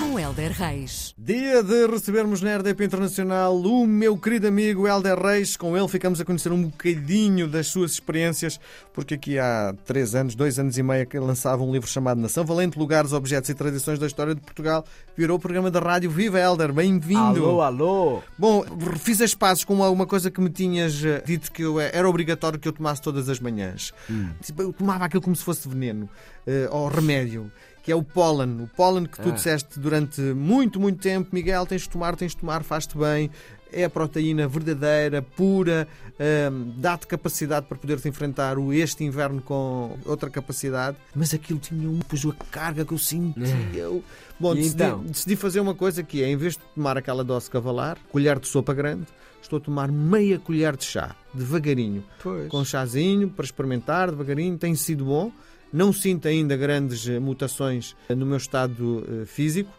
Com Helder Reis. Dia de recebermos na RDP Internacional o meu querido amigo Helder Reis. Com ele ficamos a conhecer um bocadinho das suas experiências, porque aqui há três anos, dois anos e meio, que lançava um livro chamado Nação Valente, Lugares, Objetos e Tradições da História de Portugal. Virou o programa da rádio Viva Helder. Bem-vindo. Alô, alô. Bom, fiz as pazes com uma coisa que me tinhas eh, dito que eu, eh, era obrigatório que eu tomasse todas as manhãs. Tipo, Eu tomava aquilo como se fosse veneno, eh, ou remédio, que é o pólen. O pólen que tu Ah. disseste durante muito, muito tempo, Miguel, tens de tomar, tens de tomar, faz-te bem. É a proteína verdadeira, pura, ehm, dá-te capacidade para poder-te enfrentar o este inverno com outra capacidade. Mas aquilo tinha um, pois a carga que eu senti. Eu... Bom, E decidi, então? decidi fazer uma coisa que é, em vez de tomar aquela dose cavalar, colher de sopa grande, estou a tomar meia colher de chá, devagarinho Pois. com chazinho para experimentar devagarinho, tem sido bom. Não sinto ainda grandes eh, mutações eh, no meu estado eh, físico,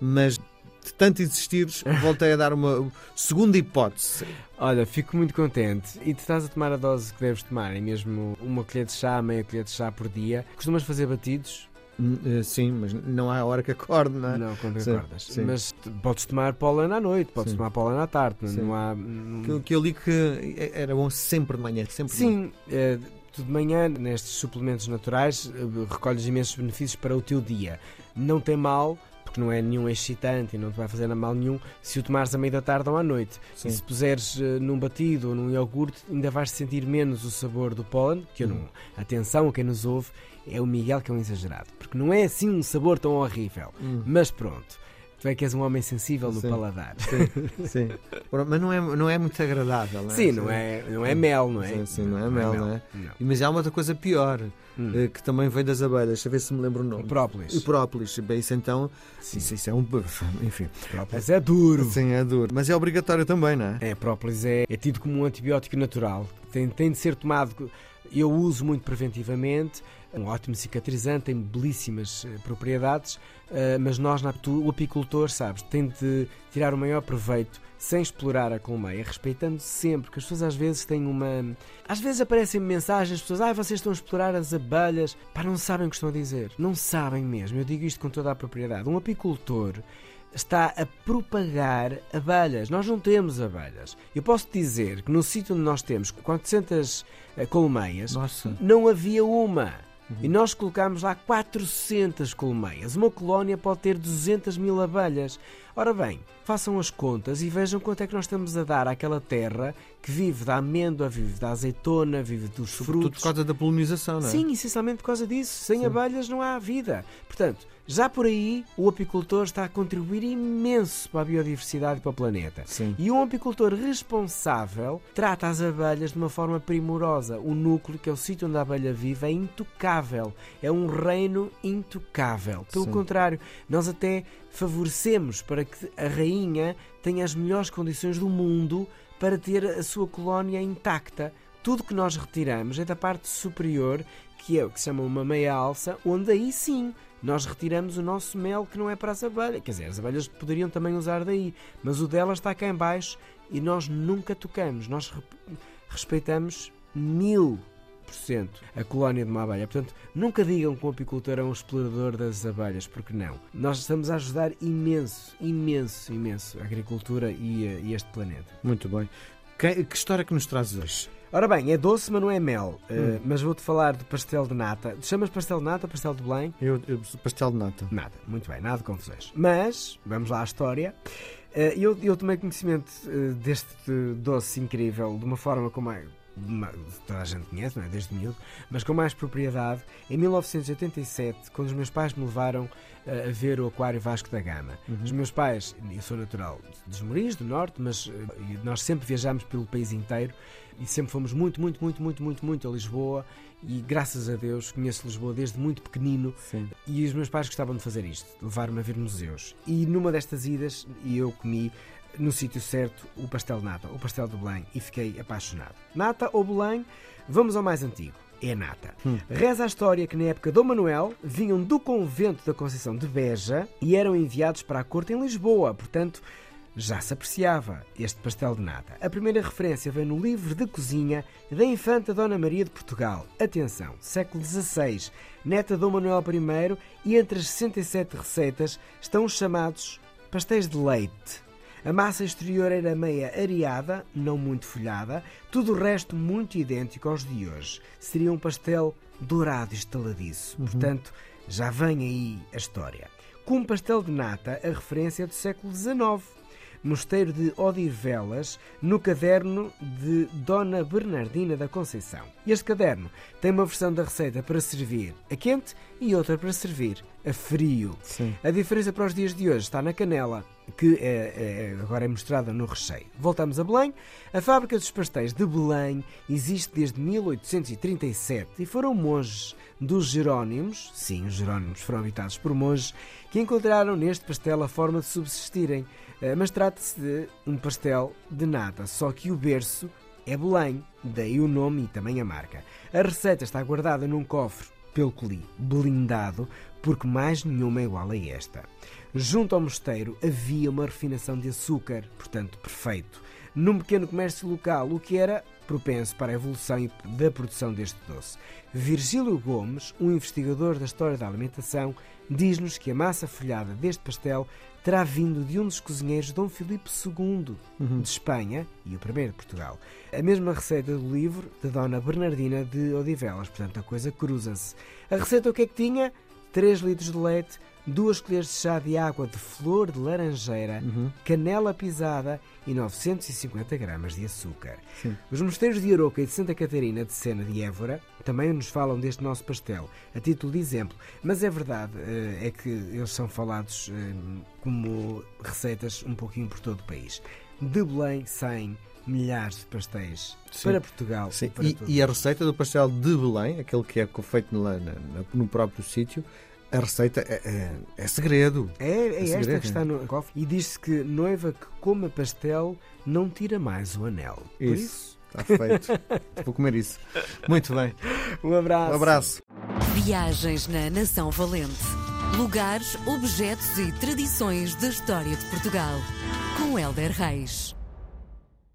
mas de tanto insistires, voltei a dar uma segunda hipótese. Olha, fico muito contente. E tu estás a tomar a dose que deves tomar, é mesmo uma colher de chá, meia colher de chá por dia. Costumas fazer batidos? Hum, Sim, mas não há hora que acordo, não é? Não, quando Sim, acordas. sim. Mas podes tomar pólen à noite, podes Sim. tomar pólen à tarde. Sim. Não há. não- Que, que eu li que era bom sempre de manhã, sempre de manhã. Sim, eh, tu de manhã, nestes suplementos naturais, eh, recolhes imensos benefícios para o teu dia. Não tem mal, porque não é nenhum excitante e não te vai fazer mal nenhum, se o tomares à meia da tarde ou à noite. Sim. E se puseres eh, num batido ou num iogurte, ainda vais sentir menos o sabor do pólen, que eu não. Atenção a quem nos ouve, é o Miguel que é um exagerado, porque não é assim um sabor tão horrível. Hum. Mas pronto, tu é que és um homem sensível no Sim. paladar. Sim, sim. Mas não é, não é muito agradável, não é? Sim, não é, não é mel, não é? Sim, sim, não é mel, não é? Não. Mas há uma outra coisa pior, Hum. eh, que também vem das abelhas, deixa eu ver se me lembro o nome. O própolis. O própolis. Bem, isso então. Sim. Isso, isso é um. Enfim. Mas é duro. Sim, é duro. Mas é obrigatório também, não é? É, própolis é, é tido como um antibiótico natural. Tem, tem de ser tomado. Eu uso muito preventivamente. É um ótimo cicatrizante, tem belíssimas eh, propriedades, eh, mas nós, o apicultor, sabes, tem de tirar o maior proveito sem explorar a colmeia, respeitando sempre, que as pessoas às vezes têm uma. Às vezes aparecem mensagens, as pessoas, ah, vocês estão a explorar as abelhas. Pá, não sabem o que estão a dizer. Não sabem mesmo. Eu digo isto com toda a propriedade. Um apicultor está a propagar abelhas. Nós não temos abelhas. Eu posso dizer que no sítio onde nós temos 400 eh, colmeias, Nossa. não havia uma. E nós colocámos lá 400 colmeias. Uma colónia pode ter 200 mil abelhas. Ora bem, façam as contas e vejam quanto é que nós estamos a dar àquela terra que vive da amêndoa, vive da azeitona, vive dos Tudo frutos. por causa da polinização, não é? Sim, essencialmente por causa disso. Sem abelhas não há vida. Portanto, já por aí, o apicultor está a contribuir imenso para a biodiversidade e para o planeta. Sim. E um apicultor responsável trata as abelhas de uma forma primorosa. O núcleo, que é o sítio onde a abelha vive, é intocável. É um reino intocável. Pelo Sim. contrário, nós até favorecemos para que a rainha tenha as melhores condições do mundo para ter a sua colónia intacta. Tudo que nós retiramos é da parte superior, que é o que se chama uma meia alça, onde aí sim nós retiramos o nosso mel que não é para as abelhas. Quer dizer, as abelhas poderiam também usar daí, mas o delas está cá em baixo e nós nunca tocamos. Nós re- respeitamos mil por cento a colónia de uma abelha. Portanto, nunca digam que um apicultor é um explorador das abelhas, porque não. Nós estamos a ajudar imenso, imenso, imenso a agricultura e, e este planeta. Muito bem. Que, que história que nos trazes hoje? Ora bem, é doce, mas não é mel. Hum. Eh, mas vou-te falar de pastel de nata. Chamas pastel de nata, pastel de Belém? Eu, eu pastel de nata. Nada, muito bem, nada de confusões. Mas, vamos lá à história. Eh, Eu, eu tomei conhecimento eh, deste doce incrível de uma forma como é, toda a gente conhece, não é? Desde miúdo, mas com mais propriedade, em 1987, quando os meus pais me levaram eh, a ver o Aquário Vasco da Gama. Os meus pais, eu sou natural de Esmoriz, do Norte, mas eh, nós sempre viajámos pelo país inteiro e sempre fomos muito, muito, muito, muito, muito, muito a Lisboa e graças a Deus conheço Lisboa desde muito pequenino Sim. e os meus pais gostavam de fazer isto, de levar-me a ver museus. E numa destas idas, eu comi no sítio certo o pastel de nata, o pastel do Belém, e fiquei apaixonado. Nata ou Belém, vamos ao mais antigo. É nata. Reza a história que na época de Dom Manuel vinham do convento da Conceição de Beja e eram enviados para a corte em Lisboa. Portanto, já se apreciava este pastel de nata. A primeira referência vem no livro de cozinha da infanta Dona Maria de Portugal. Atenção, século XVI, neta Dom Manuel I, e entre as 67 receitas estão os chamados pastéis de leite. A massa exterior era meia areada, não muito folhada, tudo o resto muito idêntico aos de hoje. Seria um pastel dourado e estaladiço. Uhum. Portanto, já vem aí a história. Com pastel de nata, a referência é do século XIX. Mosteiro de Odivelas, no caderno de Dona Bernardina da Conceição. Este caderno tem uma versão da receita para servir a quente e outra para servir a frio. Sim. A diferença para os dias de hoje está na canela, que é, é, agora é mostrada no recheio. Voltamos a Belém. A fábrica dos pastéis de Belém existe desde 1837 e foram monges dos Jerónimos, sim, os Jerónimos foram habitados por monges, que encontraram neste pastel a forma de subsistirem. Eh, mas trata-se de um pastel de nata, só que o berço é Belém, daí o nome e também a marca. A receita está guardada num cofre, pelo que li, blindado, porque mais nenhuma é igual a esta. Junto ao mosteiro havia uma refinação de açúcar, portanto perfeito, num pequeno comércio local, o que era propenso para a evolução da produção deste doce. Virgílio Gomes, um investigador da história da alimentação, diz-nos que a massa folhada deste pastel terá vindo de um dos cozinheiros Dom Filipe II uhum. de Espanha e o primeiro de Portugal. A mesma receita do livro da Dona Bernardina de Odivelas, portanto a coisa cruza-se. A receita o que é que tinha? 3 litros de leite, 2 colheres de chá de água de flor de laranjeira, uhum. canela pisada e 950 gramas de açúcar. Sim. Os mosteiros de Aroca e de Santa Catarina de Sena de Évora também nos falam deste nosso pastel, a título de exemplo. Mas é verdade, eh, é que eles são falados eh, como receitas um pouquinho por todo o país. De Belém saem milhares de pastéis Sim. para Portugal. Sim. Para e, e, a receita do pastel de Belém, aquele que é feito no, no próprio sítio, a receita é, é, é segredo. É, é, é esta segredo. que está no cofre. E diz-se que noiva que coma pastel não tira mais o anel. Por isso. isso... Está feito. Vou comer isso. Muito bem. Um abraço. Um abraço. Viagens na Nação Valente. Lugares, objetos e tradições da história de Portugal. Com Helder Reis.